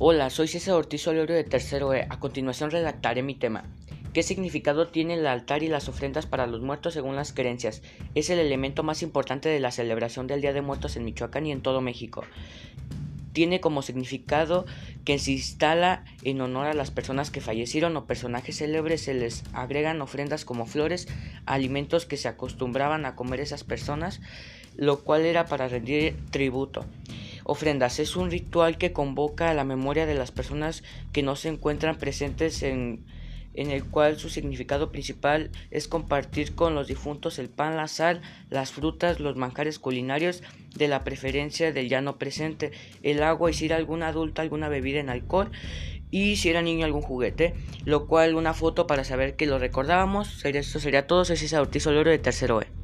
Hola, soy César Ortiz Olerio de Tercero E. A continuación redactaré mi tema. ¿Qué significado tiene el altar y las ofrendas para los muertos según las creencias? Es el elemento más importante de la celebración del Día de Muertos en Michoacán y en todo México. Tiene como significado que se instala en honor a las personas que fallecieron o personajes célebres, se les agregan ofrendas como flores, alimentos que se acostumbraban a comer esas personas, lo cual era para rendir tributo. Ofrendas es un ritual que convoca a la memoria de las personas que no se encuentran presentes en, en el cual su significado principal es compartir con los difuntos el pan, la sal, las frutas, los manjares culinarios de la preferencia del ya no presente, el agua y si era algún adulto alguna bebida en alcohol y si era niño algún juguete, lo cual una foto para saber que lo recordábamos. Eso sería todo. Soy César Ortiz Oloro de Tercero E.